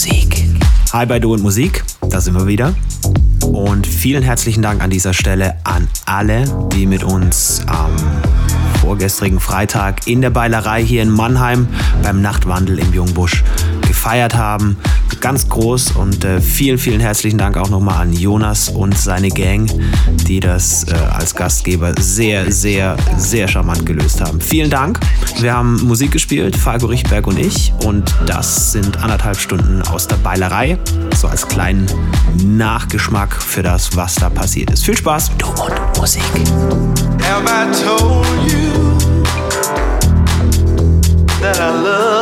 Musik. Hi bei Du und Musik, da sind wir wieder. Und vielen herzlichen Dank an dieser Stelle an alle, die mit uns am vorgestrigen Freitag in der Beilerei hier in Mannheim beim Nachtwandel im Jungbusch gefeiert haben ganz groß und äh, vielen, vielen herzlichen Dank auch nochmal an Jonas und seine Gang, die das äh, als Gastgeber sehr, sehr, sehr charmant gelöst haben. Vielen Dank. Wir haben Musik gespielt, Falco Richtberg und ich und das sind anderthalb Stunden aus der Beilerei, so als kleinen Nachgeschmack für das, was da passiert ist. Viel Spaß. Du und Musik. Have I told you that I love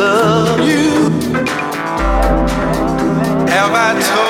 love you. Have I told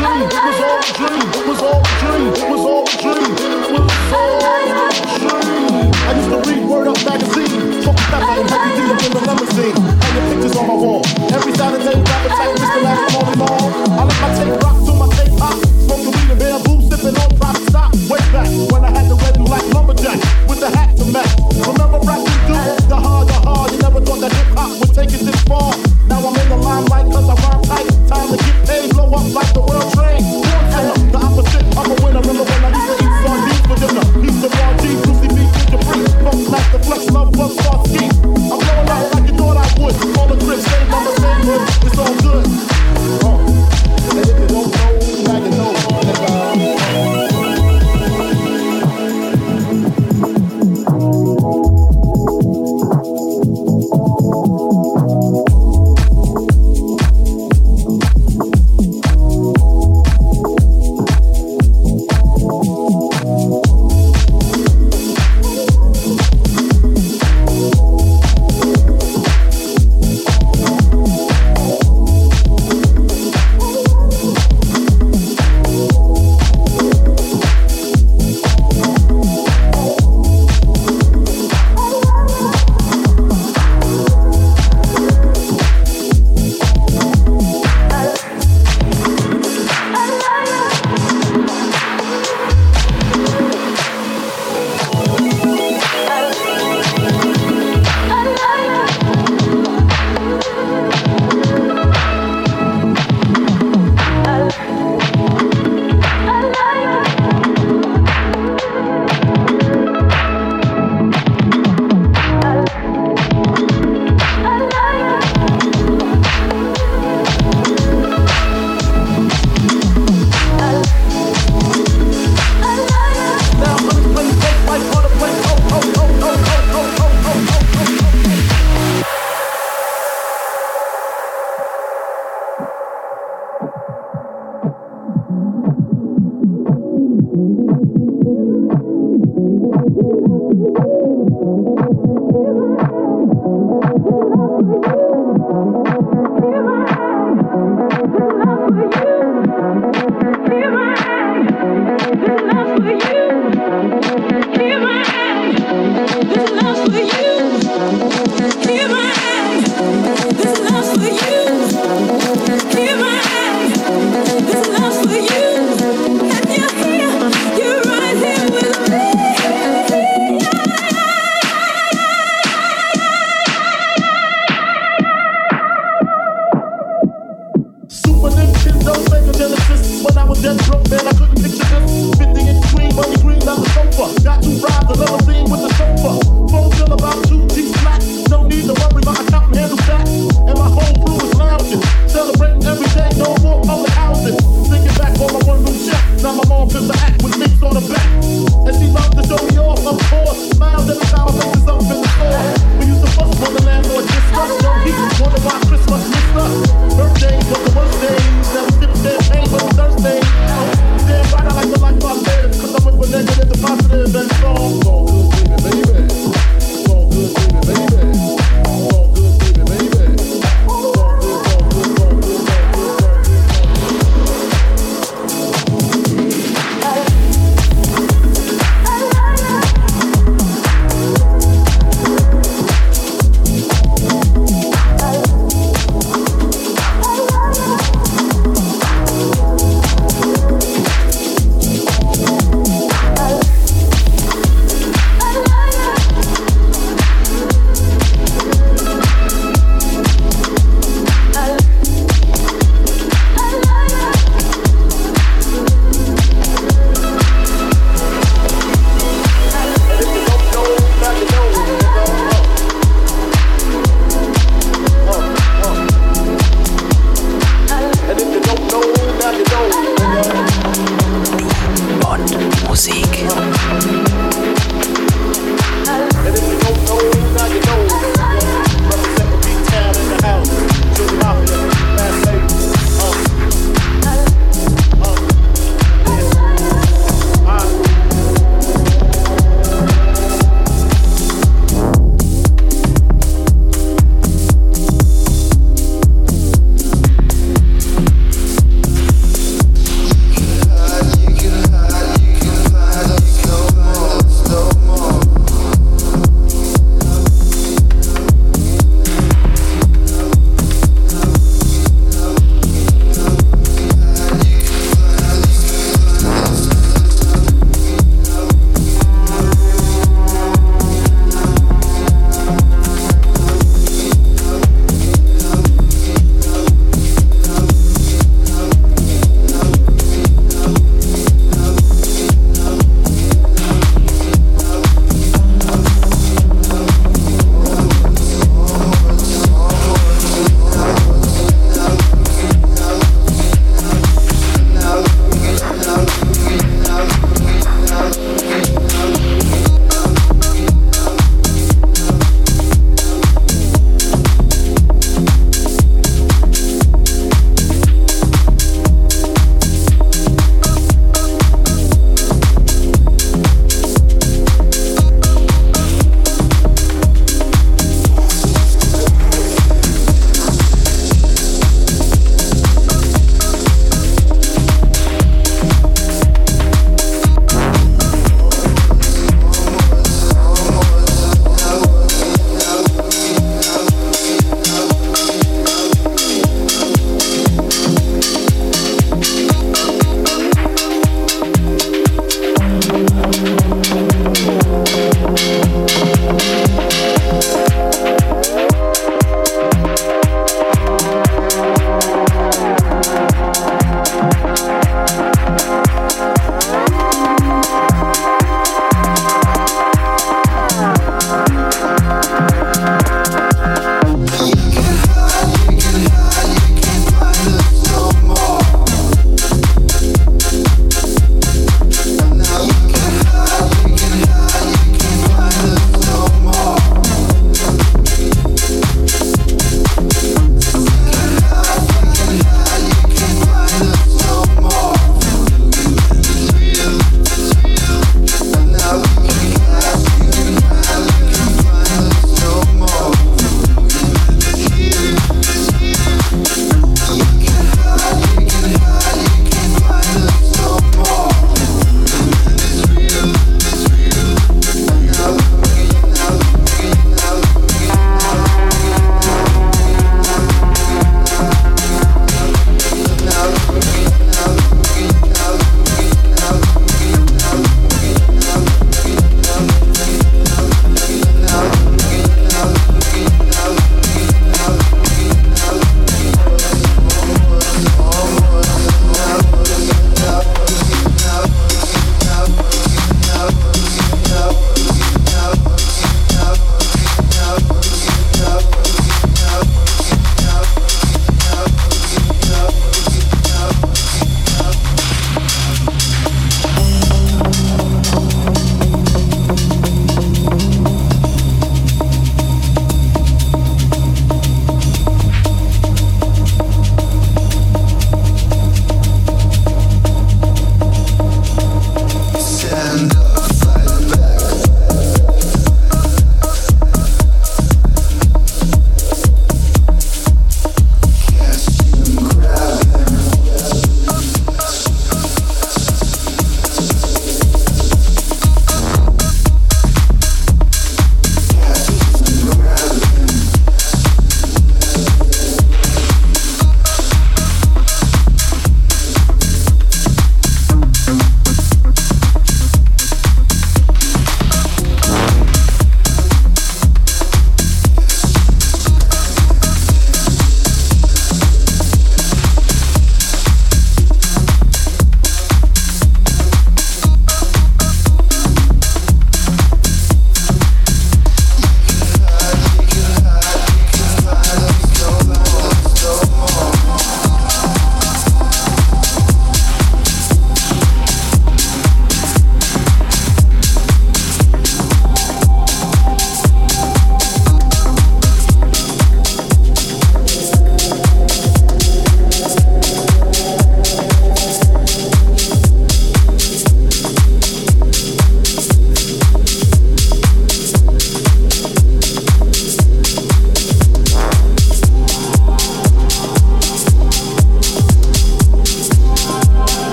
It was all a dream? It was all a dream? It was all a dream? Was all a dream? I used to read Word Up magazine, talking about my in the limousine.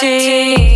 tea.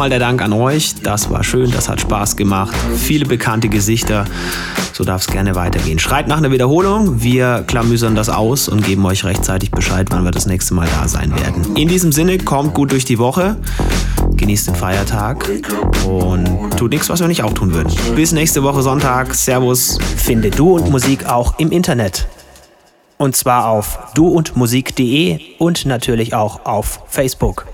Nochmal der Dank an euch. Das war schön, das hat Spaß gemacht. Viele bekannte Gesichter. So darf es gerne weitergehen. Schreit nach einer Wiederholung. Wir klamüsern das aus und geben euch rechtzeitig Bescheid, wann wir das nächste Mal da sein werden. In diesem Sinne, kommt gut durch die Woche. Genießt den Feiertag und tut nichts, was wir nicht auch tun würden. Bis nächste Woche Sonntag. Servus. Finde Du und Musik auch im Internet. Und zwar auf duundmusik.de und natürlich auch auf Facebook.